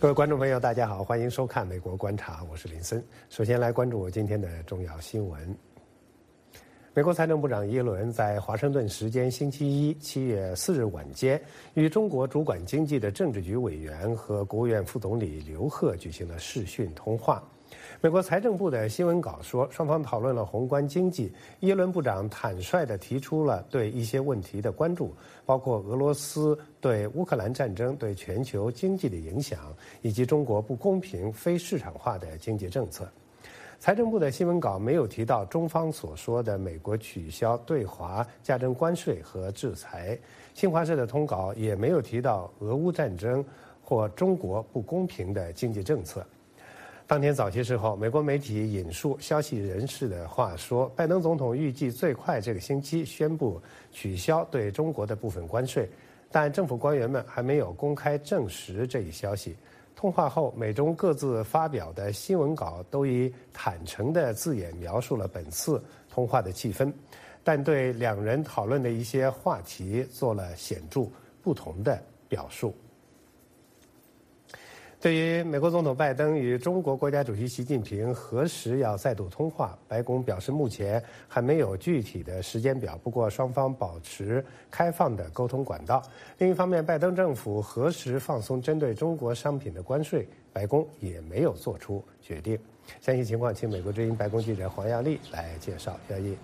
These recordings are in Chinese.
各位观众朋友，大家好，欢迎收看《美国观察》，我是林森。首先来关注今天的重要新闻。美国财政部长耶伦在华盛顿时间星期一七月四日晚间，与中国主管经济的政治局委员和国务院副总理刘鹤举行了视讯通话。美国财政部的新闻稿说，双方讨论了宏观经济。耶伦部长坦率地提出了对一些问题的关注，包括俄罗斯对乌克兰战争对全球经济的影响，以及中国不公平、非市场化的经济政策。财政部的新闻稿没有提到中方所说的美国取消对华加征关税和制裁。新华社的通稿也没有提到俄乌战争或中国不公平的经济政策。当天早些时候，美国媒体引述消息人士的话说，拜登总统预计最快这个星期宣布取消对中国的部分关税，但政府官员们还没有公开证实这一消息。通话后，美中各自发表的新闻稿都以坦诚的字眼描述了本次通话的气氛，但对两人讨论的一些话题做了显著不同的表述。对于美国总统拜登与中国国家主席习近平何时要再度通话，白宫表示目前还没有具体的时间表。不过双方保持开放的沟通管道。另一方面，拜登政府何时放松针对中国商品的关税，白宫也没有做出决定。详细情况，请美国之音白宫记者黄亚丽来介绍。亚丽。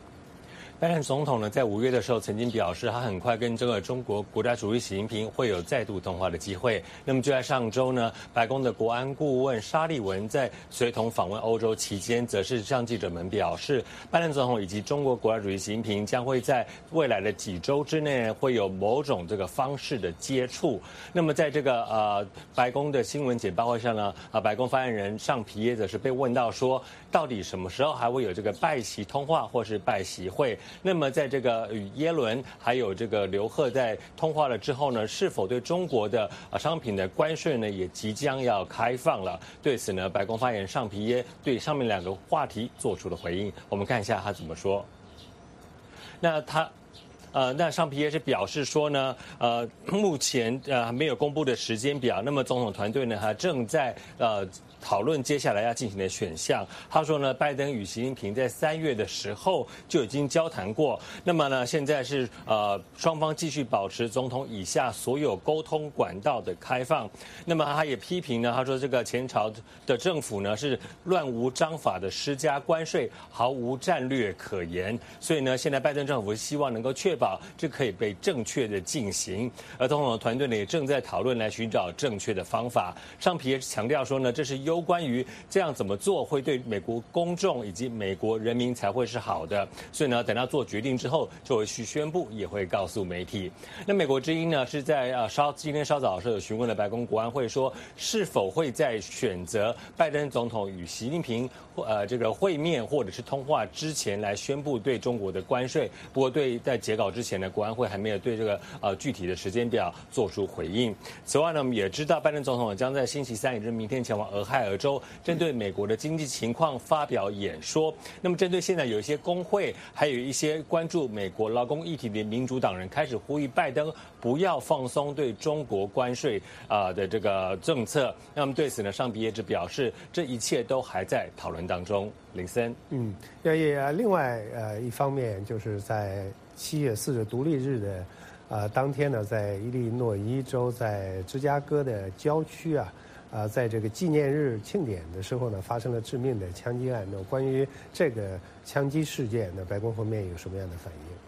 拜登总统呢，在五月的时候曾经表示，他很快跟这个中国国家主席习近平会有再度通话的机会。那么就在上周呢，白宫的国安顾问沙利文在随同访问欧洲期间，则是向记者们表示，拜登总统以及中国国家主席习近平将会在未来的几周之内会有某种这个方式的接触。那么在这个呃白宫的新闻简报会上呢，啊白宫发言人尚皮耶则是被问到说，到底什么时候还会有这个拜习通话或是拜习会？那么，在这个与耶伦还有这个刘鹤在通话了之后呢，是否对中国的啊商品的关税呢也即将要开放了？对此呢，白宫发言人尚皮耶对上面两个话题做出了回应。我们看一下他怎么说。那他，呃，那尚皮耶是表示说呢，呃，目前呃没有公布的时间表。那么总统团队呢，还正在呃。讨论接下来要进行的选项。他说呢，拜登与习近平在三月的时候就已经交谈过。那么呢，现在是呃双方继续保持总统以下所有沟通管道的开放。那么他也批评呢，他说这个前朝的政府呢是乱无章法的施加关税，毫无战略可言。所以呢，现在拜登政府希望能够确保这可以被正确的进行。而总统的团队呢也正在讨论来寻找正确的方法。上皮也强调说呢，这是。攸关于这样怎么做会对美国公众以及美国人民才会是好的，所以呢，等他做决定之后就会去宣布，也会告诉媒体。那美国之音呢是在呃稍今天稍早的时候有询问了白宫国安会，说是否会在选择拜登总统与习近平呃这个会面或者是通话之前来宣布对中国的关税。不过对在截稿之前呢，国安会还没有对这个呃具体的时间表做出回应。此外呢，我们也知道拜登总统将在星期三，也就是明天前往俄亥。俄州针对美国的经济情况发表演说。那么，针对现在有一些工会，还有一些关注美国劳工议题的民主党人，开始呼吁拜登不要放松对中国关税啊的这个政策。那么，对此呢，上比也只表示，这一切都还在讨论当中。林森，嗯，也另外呃一方面，就是在七月四日独立日的呃当天呢，在伊利诺伊州在芝加哥的郊区啊。啊，在这个纪念日庆典的时候呢，发生了致命的枪击案。那关于这个枪击事件，那白宫方面有什么样的反应？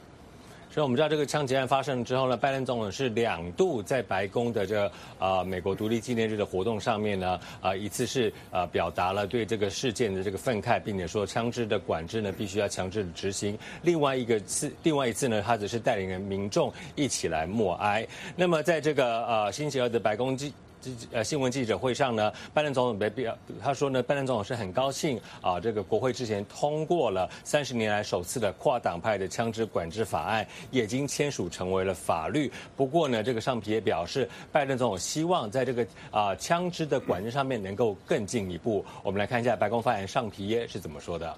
所以我们知道，这个枪击案发生之后呢，拜登总统是两度在白宫的这啊美国独立纪念日的活动上面呢，啊一次是啊表达了对这个事件的这个愤慨，并且说枪支的管制呢必须要强制执行。另外一个次，另外一次呢，他只是带领民众一起来默哀。那么在这个呃星期二的白宫记。记呃新闻记者会上呢，拜登总统表他说呢，拜登总统是很高兴啊，这个国会之前通过了三十年来首次的跨党派的枪支管制法案，已经签署成为了法律。不过呢，这个上皮也表示，拜登总统希望在这个啊枪支的管制上面能够更进一步。我们来看一下白宫发言人上皮耶是怎么说的。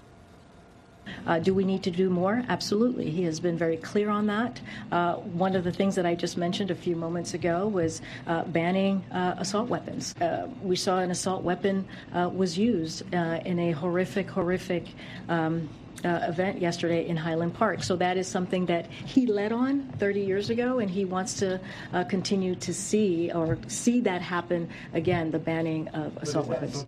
Uh, do we need to do more? Absolutely. He has been very clear on that. Uh, one of the things that I just mentioned a few moments ago was uh, banning uh, assault weapons. Uh, we saw an assault weapon uh, was used in a horrific, horrific. Um, event yesterday in Highland Park. So that is something that he led on 30 years ago, and he wants to continue to see or see that happen again the banning of assault weapons.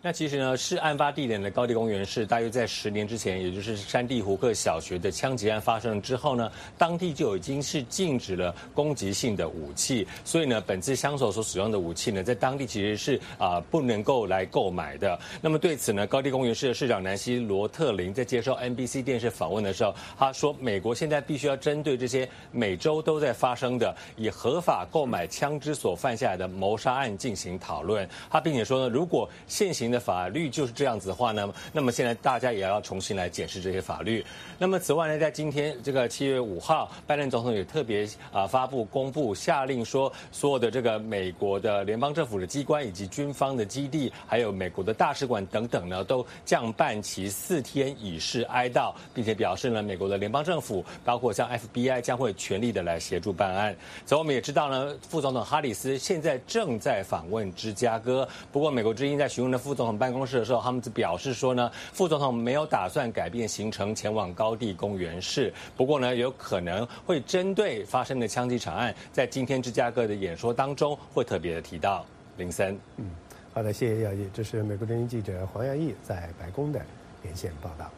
那其实呢，是案发地点的高地公园是大约在十年之前，也就是山地胡克小学的枪击案发生之后呢，当地就已经是禁止了攻击性的武器，所以呢，本次枪手所使用的武器呢，在当地其实是啊不能够来购买的。那么对此呢，高地公园市的市长南希罗特林在接受 NBC 电视访问的时候，他说，美国现在必须要针对这些每周都在发生的以合法购买枪支所犯下来的谋杀案进行讨论。他并且说呢，如果现行的法律就是这样子的话呢，那么现在大家也要重新来检视这些法律。那么此外呢，在今天这个七月五号，拜登总统也特别啊发布公布下令说，所有的这个美国的联邦政府的机关以及军方的基地，还有美国的大使馆等等呢，都降半旗四天以示哀悼，并且表示呢，美国的联邦政府包括像 FBI 将会全力的来协助办案。所以我们也知道呢，副总统哈里斯现在正在访问芝加哥。不过美国之音在询问的副总统办公室的时候，他们表示说呢，副总统没有打算改变行程前往高地公园市。不过呢，有可能会针对发生的枪击场案，在今天芝加哥的演说当中会特别的提到。林森，嗯，好的，谢谢亚毅，这是美国之音记者黄耀毅在白宫的连线报道。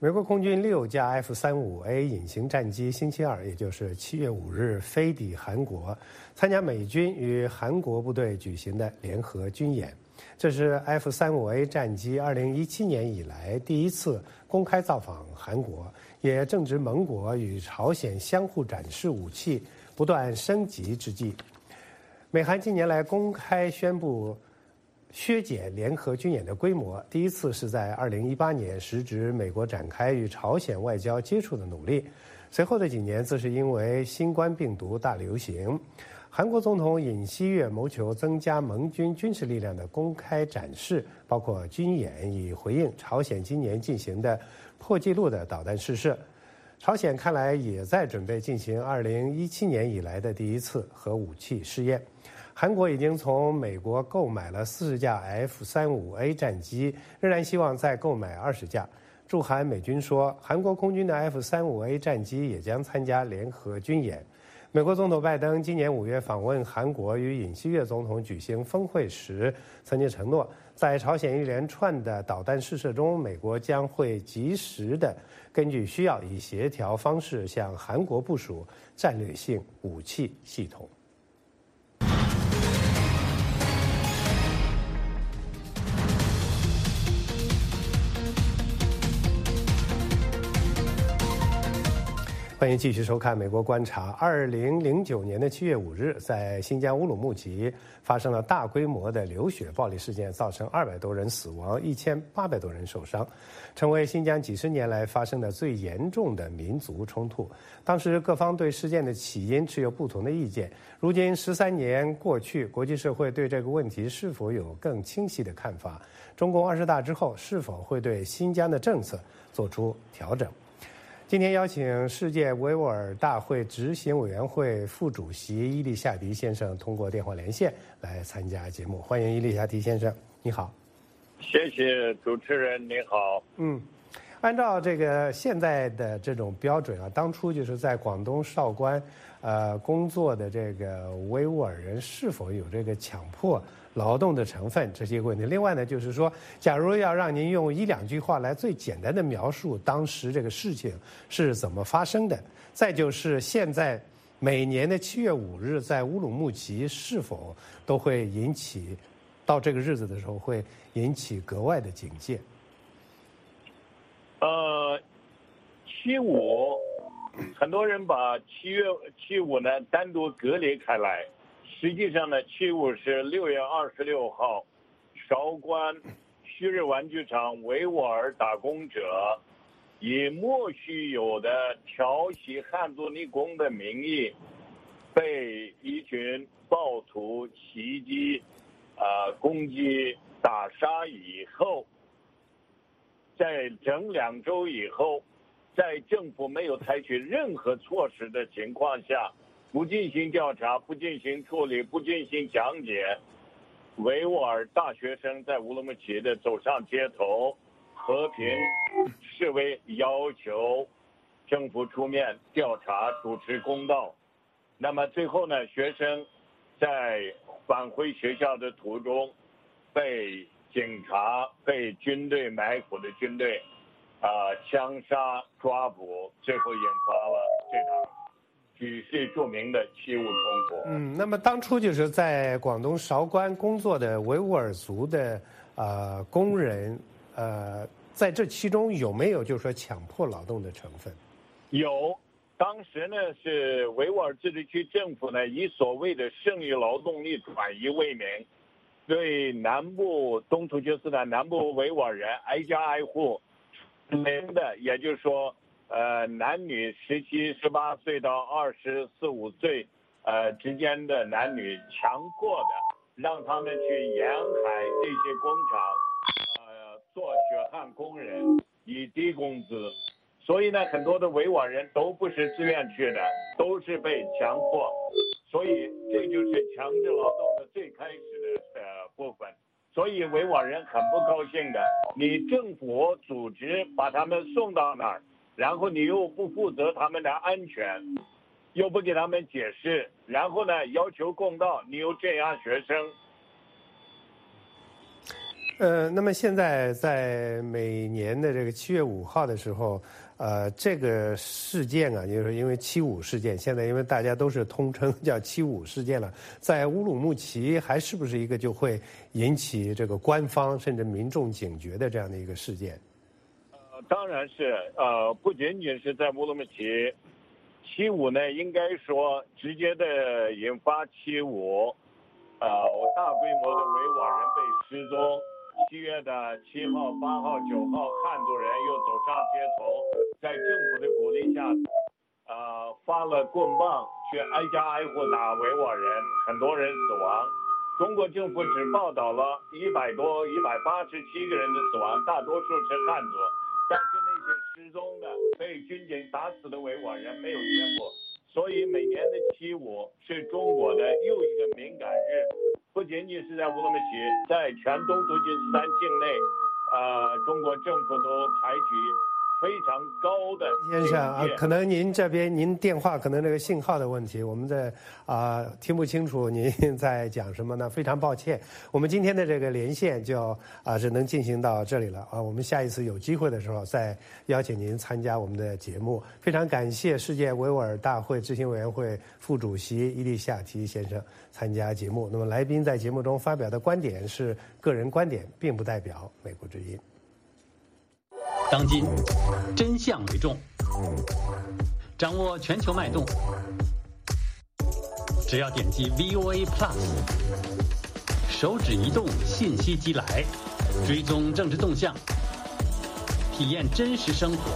美国空军六架 F 三五 A 隐形战机星期二，也就是七月五日飞抵韩国，参加美军与韩国部队举行的联合军演。这是 F 三五 A 战机二零一七年以来第一次公开造访韩国，也正值盟国与朝鲜相互展示武器不断升级之际。美韩近年来公开宣布。削减联合军演的规模，第一次是在二零一八年，时值美国展开与朝鲜外交接触的努力。随后的几年，则是因为新冠病毒大流行。韩国总统尹锡悦谋求增加盟军军事力量的公开展示，包括军演，以回应朝鲜今年进行的破纪录的导弹试射。朝鲜看来也在准备进行二零一七年以来的第一次核武器试验。韩国已经从美国购买了四十架 F 三五 A 战机，仍然希望再购买二十架。驻韩美军说，韩国空军的 F 三五 A 战机也将参加联合军演。美国总统拜登今年五月访问韩国，与尹锡悦总统举行峰会时，曾经承诺，在朝鲜一连串的导弹试射中，美国将会及时的根据需要，以协调方式向韩国部署战略性武器系统。欢迎继续收看《美国观察》。二零零九年的七月五日，在新疆乌鲁木齐发生了大规模的流血暴力事件，造成二百多人死亡，一千八百多人受伤，成为新疆几十年来发生的最严重的民族冲突。当时各方对事件的起因持有不同的意见。如今十三年过去，国际社会对这个问题是否有更清晰的看法？中共二十大之后，是否会对新疆的政策做出调整？今天邀请世界维吾尔大会执行委员会副主席伊利夏迪先生通过电话连线来参加节目，欢迎伊利夏迪先生，你好。谢谢主持人，你好。嗯，按照这个现在的这种标准啊，当初就是在广东韶关，呃，工作的这个维吾尔人是否有这个强迫？劳动的成分这些问题。另外呢，就是说，假如要让您用一两句话来最简单的描述当时这个事情是怎么发生的，再就是现在每年的七月五日在乌鲁木齐是否都会引起到这个日子的时候会引起格外的警戒。呃，七五很多人把七月七五呢单独隔离开来，实际上呢，七五是六月二十六号，韶关旭日玩具厂维吾尔打工者以莫须有的调戏汉族女工的名义，被一群暴徒袭击、啊攻击、打杀以后，在整两周以后。在政府没有采取任何措施的情况下，不进行调查、不进行处理、不进行讲解，维吾尔大学生在乌鲁木齐的走上街头，和平示威，要求政府出面调查、主持公道。那么最后呢，学生在返回学校的途中，被警察、被军队埋伏的军队。啊！枪杀、抓捕，最后引发了这场举世著名的七五冲突。嗯，那么当初就是在广东韶关工作的维吾尔族的呃工人，呃，在这其中有没有就是说强迫劳动的成分？有，当时呢是维吾尔自治区政府呢以所谓的剩余劳动力转移为名，对南部东突厥斯坦南部维吾尔人挨家挨户。零的，也就是说，呃，男女十七、十八岁到二十四五岁，呃之间的男女，强迫的让他们去沿海这些工厂，呃，做血汗工人，以低工资。所以呢，很多的维吾尔人都不是自愿去的，都是被强迫。所以这就是强制劳动的最开始的呃部分。所以维吾尔人很不高兴的，你政府组织把他们送到那儿，然后你又不负责他们的安全，又不给他们解释，然后呢要求公道，你又镇压学生。呃，那么现在在每年的这个七月五号的时候。呃，这个事件啊，就是因为七五事件，现在因为大家都是通称叫七五事件了，在乌鲁木齐还是不是一个就会引起这个官方甚至民众警觉的这样的一个事件？当然是，呃，不仅仅是在乌鲁木齐，七五呢，应该说直接的引发七五，呃，大规模的维吾尔人被失踪。七月的七号、八号、九号，汉族人又走上街头，在政府的鼓励下，呃，发了棍棒去挨家挨户打维吾尔人，很多人死亡。中国政府只报道了一百多、一百八十七个人的死亡，大多数是汉族，但是那些失踪的、被军警打死的维吾尔人没有宣布。所以每年的七五是中国的又一个敏感日。不仅仅是在乌鲁木齐，在全东突厥斯坦境内，呃，中国政府都采取。非常高的先生啊，可能您这边您电话可能这个信号的问题，我们在啊听不清楚您在讲什么呢？非常抱歉，我们今天的这个连线就啊只能进行到这里了啊。我们下一次有机会的时候再邀请您参加我们的节目。非常感谢世界维吾尔大会执行委员会副主席伊利夏提先生参加节目。那么来宾在节目中发表的观点是个人观点，并不代表美国之音。当今，真相为重，掌握全球脉动。只要点击 VOA Plus，手指移动，信息即来，追踪政治动向，体验真实生活。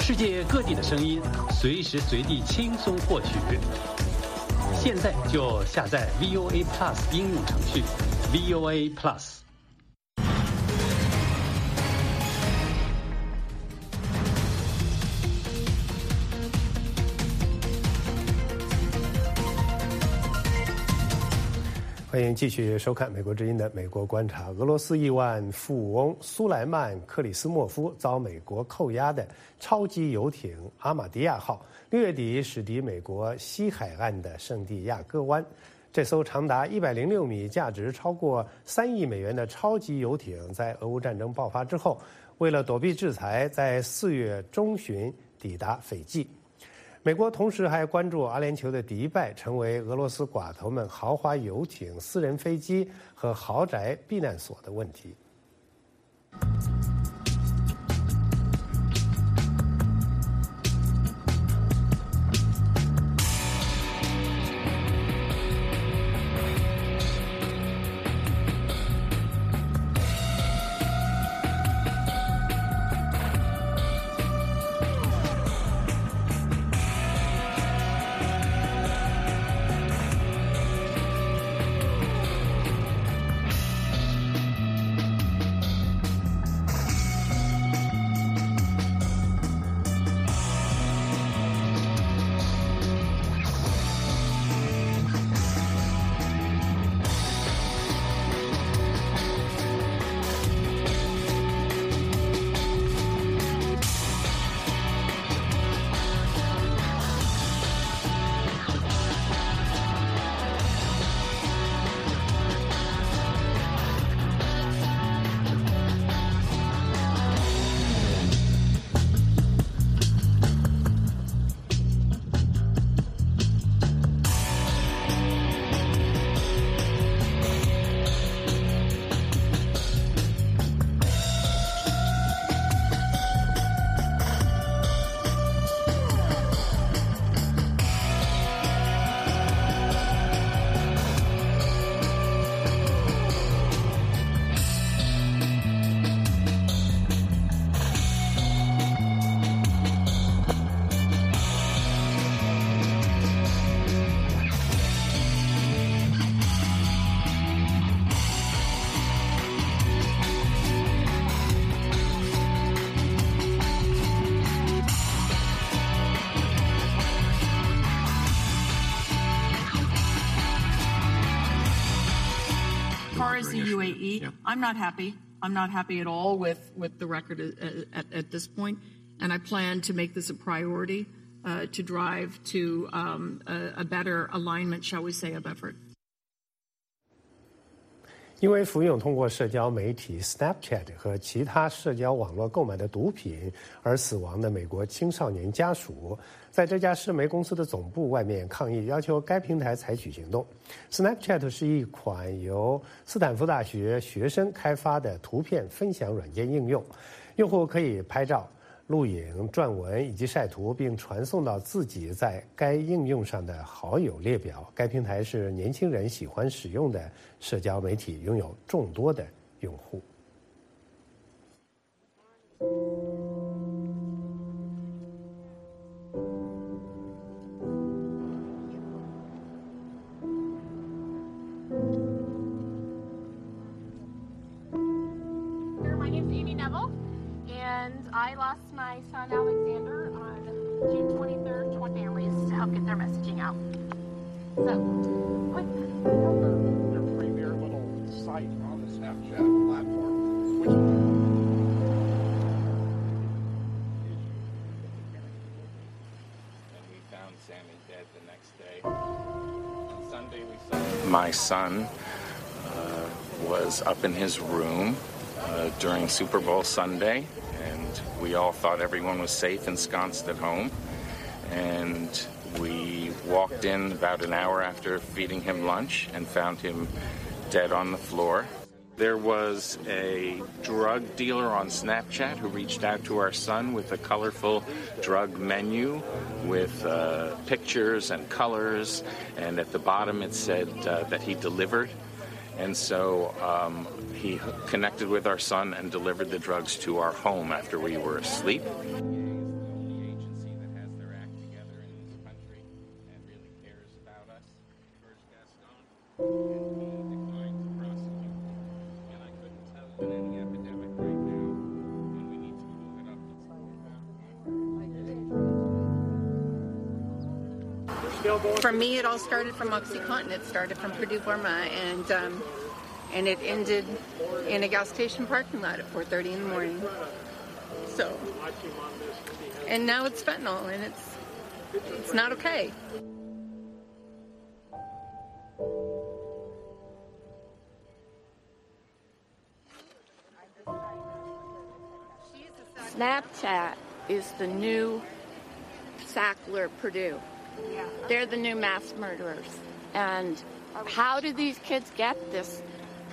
世界各地的声音，随时随地轻松获取。现在就下载 VOA Plus 应用程序，VOA Plus。欢迎继续收看《美国之音》的《美国观察》。俄罗斯亿万富翁苏莱曼·克里斯莫夫遭美国扣押的超级游艇“阿玛迪亚号”六月底驶抵美国西海岸的圣地亚哥湾。这艘长达一百零六米、价值超过三亿美元的超级游艇，在俄乌战争爆发之后，为了躲避制裁，在四月中旬抵达斐济。美国同时还关注阿联酋的迪拜成为俄罗斯寡头们豪华游艇、私人飞机和豪宅避难所的问题。I'm not happy. I'm not happy at all with, with the record at, at, at this point, and I plan to make this a priority uh, to drive to um, a, a better alignment, shall we say, of effort. 因为服用通过社交媒体 Snapchat 和其他社交网络购买的毒品而死亡的美国青少年家属，在这家视媒公司的总部外面抗议，要求该平台采取行动。Snapchat 是一款由斯坦福大学学生开发的图片分享软件应用，用户可以拍照。录影、撰文以及晒图，并传送到自己在该应用上的好友列表。该平台是年轻人喜欢使用的社交媒体，拥有众多的用户。I lost my son Alexander on June 23rd. 20 families to help get their messaging out. So, quick. Their premier little site on the Snapchat platform, which was He came same day the next day. Sunday my son uh, was up in his room uh, during Super Bowl Sunday we all thought everyone was safe ensconced at home. And we walked in about an hour after feeding him lunch and found him dead on the floor. There was a drug dealer on Snapchat who reached out to our son with a colorful drug menu with uh, pictures and colors, and at the bottom it said uh, that he delivered. And so um, he connected with our son and delivered the drugs to our home after we were asleep. For me, it all started from OxyContin. It started from Purdue Pharma, and um, and it ended in a gas station parking lot at 4:30 in the morning. So, and now it's fentanyl, and it's it's not okay. Snapchat is the new Sackler Purdue. They're the new mass murderers. And how do these kids get this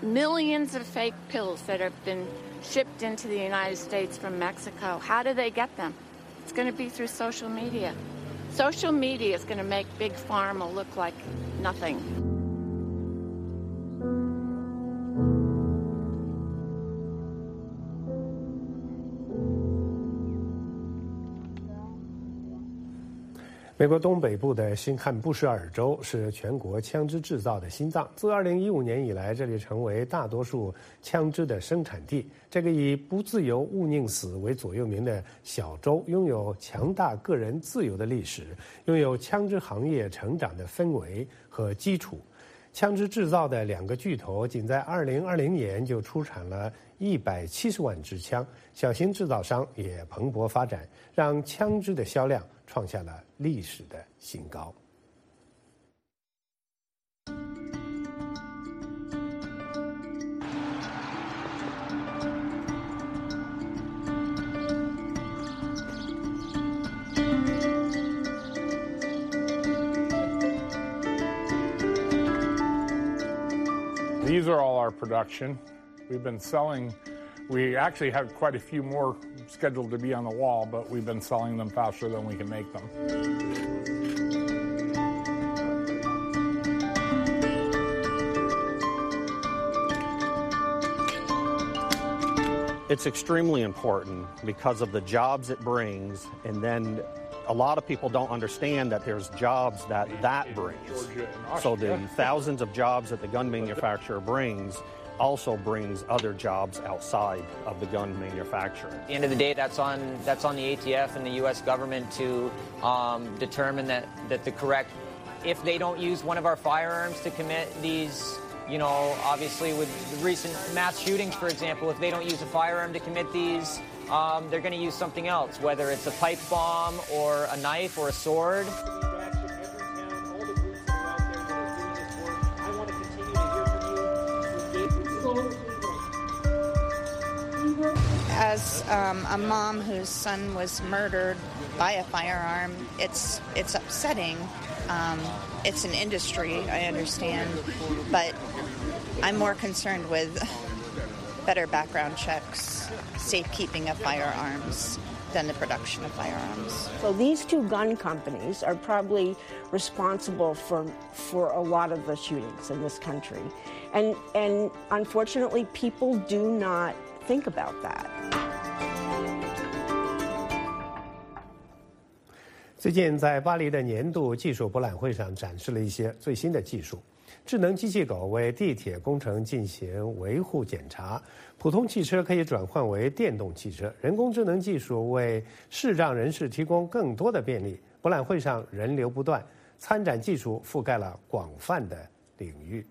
millions of fake pills that have been shipped into the United States from Mexico. How do they get them? It's going to be through social media. Social media is going to make Big Pharma look like nothing. 美国东北部的新罕布什尔州是全国枪支制造的心脏。自2015年以来，这里成为大多数枪支的生产地。这个以“不自由勿宁死”为座右铭的小州，拥有强大个人自由的历史，拥有枪支行业成长的氛围和基础。枪支制造的两个巨头，仅在2020年就出产了170万支枪。小型制造商也蓬勃发展，让枪支的销量。创下了历史的新高。These are all our production. We've been selling we actually have quite a few more scheduled to be on the wall, but we've been selling them faster than we can make them. It's extremely important because of the jobs it brings, and then a lot of people don't understand that there's jobs that that brings. So the thousands of jobs that the gun manufacturer brings also brings other jobs outside of the gun manufacturer. At the end of the day, that's on that's on the ATF and the U.S. government to um, determine that that the correct. If they don't use one of our firearms to commit these you know, obviously with the recent mass shootings, for example, if they don't use a firearm to commit these, um, they're going to use something else, whether it's a pipe bomb or a knife or a sword. As um, a mom whose son was murdered by a firearm, it's it's upsetting. Um, it's an industry, I understand, but I'm more concerned with better background checks, safekeeping of firearms than the production of firearms. So these two gun companies are probably responsible for for a lot of the shootings in this country. And and unfortunately people do not think about that. 最近在巴黎的年度技术博览会上展示了一些最新的技术。智能机器狗为地铁工程进行维护检查，普通汽车可以转换为电动汽车，人工智能技术为视障人士提供更多的便利。博览会上人流不断，参展技术覆盖了广泛的领域。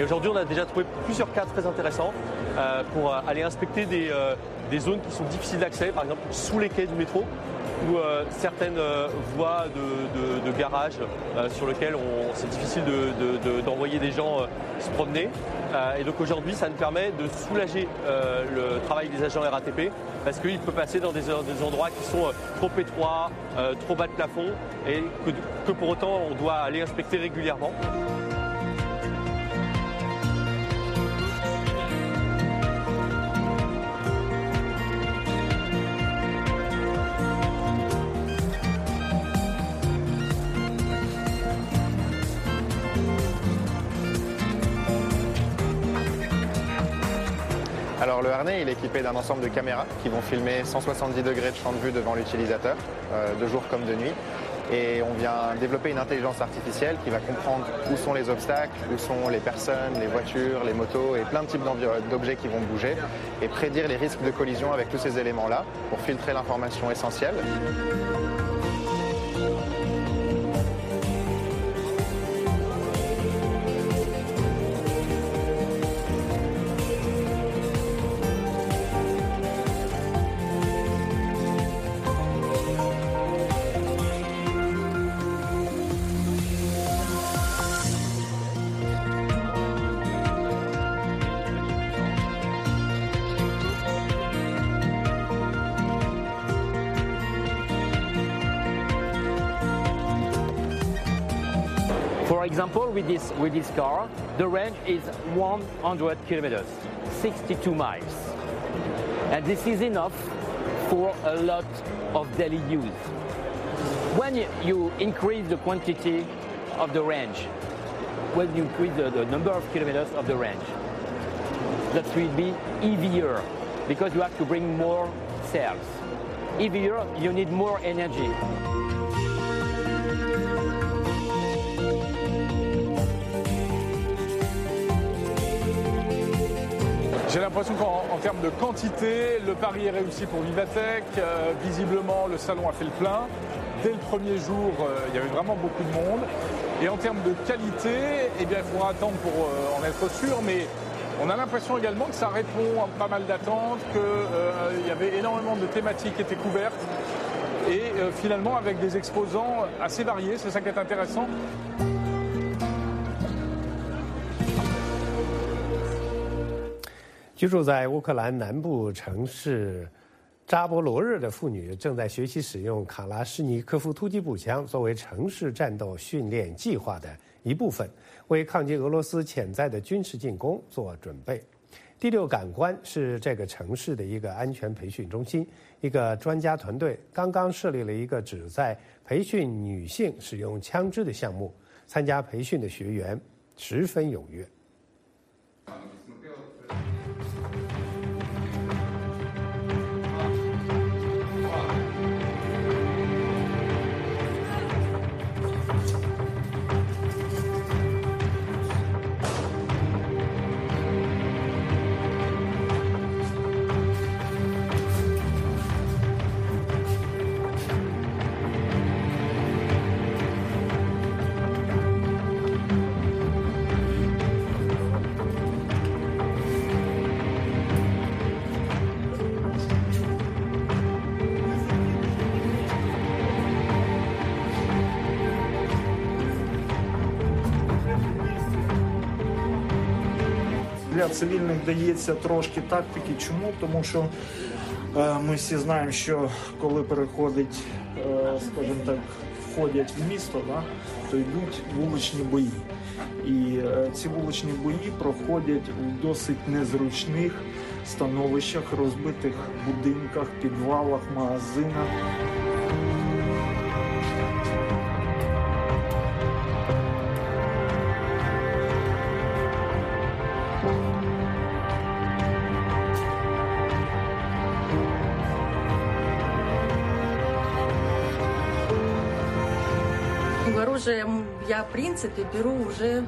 Et aujourd'hui, on a déjà trouvé plusieurs cas très intéressants euh, pour euh, aller inspecter des, euh, des, zones qui sont difficiles d'accès, par exemple sous les quais du métro ou certaines voies de, garage sur lesquelles c'est difficile d'envoyer de, des gens se promener. et donc aujourd'hui, ça nous permet de soulager le travail des agents RATP parce qu'il peut passer dans des, endroits qui sont trop étroits, trop bas de plafond et que pour autant on doit aller inspecter régulièrement. D'un ensemble de caméras qui vont filmer 170 degrés de champ de vue devant l'utilisateur, euh, de jour comme de nuit. Et on vient développer une intelligence artificielle qui va comprendre où sont les obstacles, où sont les personnes, les voitures, les motos et plein de types d'objets qui vont bouger et prédire les risques de collision avec tous ces éléments-là pour filtrer l'information essentielle. Example, with this, with this car, the range is 100 kilometers, 62 miles. And this is enough for a lot of daily use. When you increase the quantity of the range, when you increase the, the number of kilometers of the range, that will be heavier because you have to bring more cells. Heavier, you need more energy. J'ai l'impression qu'en termes de quantité, le pari est réussi pour Vivatech. Euh, visiblement, le salon a fait le plein. Dès le premier jour, euh, il y avait vraiment beaucoup de monde. Et en termes de qualité, eh bien, il faudra attendre pour euh, en être sûr, mais on a l'impression également que ça répond à pas mal d'attentes, qu'il y avait énormément de thématiques qui étaient couvertes. Et finalement, avec des exposants assez variés, c'est ça qui est intéressant. 居住在乌克兰南部城市扎波罗热的妇女正在学习使用卡拉什尼科夫突击步枪作为城市战斗训练计划的一部分，为抗击俄罗斯潜在的军事进攻做准备。第六感官是这个城市的一个安全培训中心，一个专家团队刚刚设立了一个旨在培训女性使用枪支的项目，参加培训的学员十分踊跃。Цивільних дається трошки тактики. Чому? Тому що е, ми всі знаємо, що коли переходить, е, скажімо так, входять в місто, да, то йдуть вуличні бої. І е, ці вуличні бої проходять у досить незручних становищах, розбитих будинках, підвалах, магазинах. Принципе, беру уже,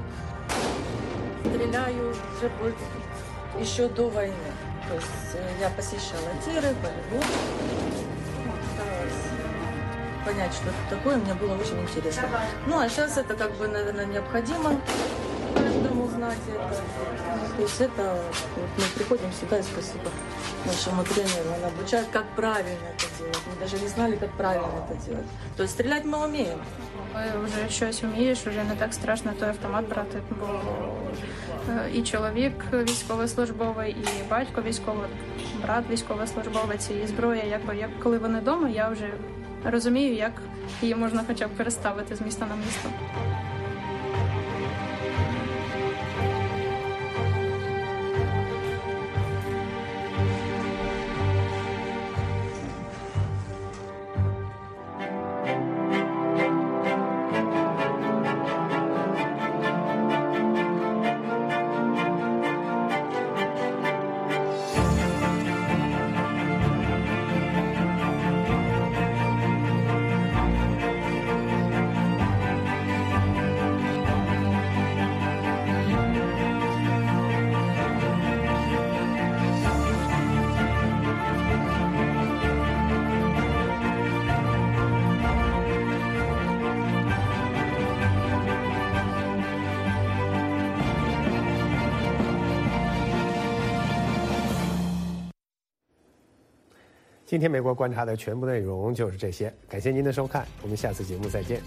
стреляю уже вот еще до войны. То есть э, я посещала тиры, полигон, понять, что это такое, мне было очень интересно. Ну, а сейчас это как бы, наверное, необходимо каждому знать это. То есть это, вот мы приходим сюда, и спасибо нашему тренеру, он обучает, как правильно это делать. Мы даже не знали, как правильно это делать. То есть стрелять мы умеем. Коли вже щось вмієш, вже не так страшно той автомат брати, бо е, і чоловік військовослужбовий, і батько військовий, брат військовослужбовець, і зброя. Якби як коли вони вдома, я вже розумію, як її можна хоча б переставити з міста на місто. 今天美国观察的全部内容就是这些，感谢您的收看，我们下次节目再见。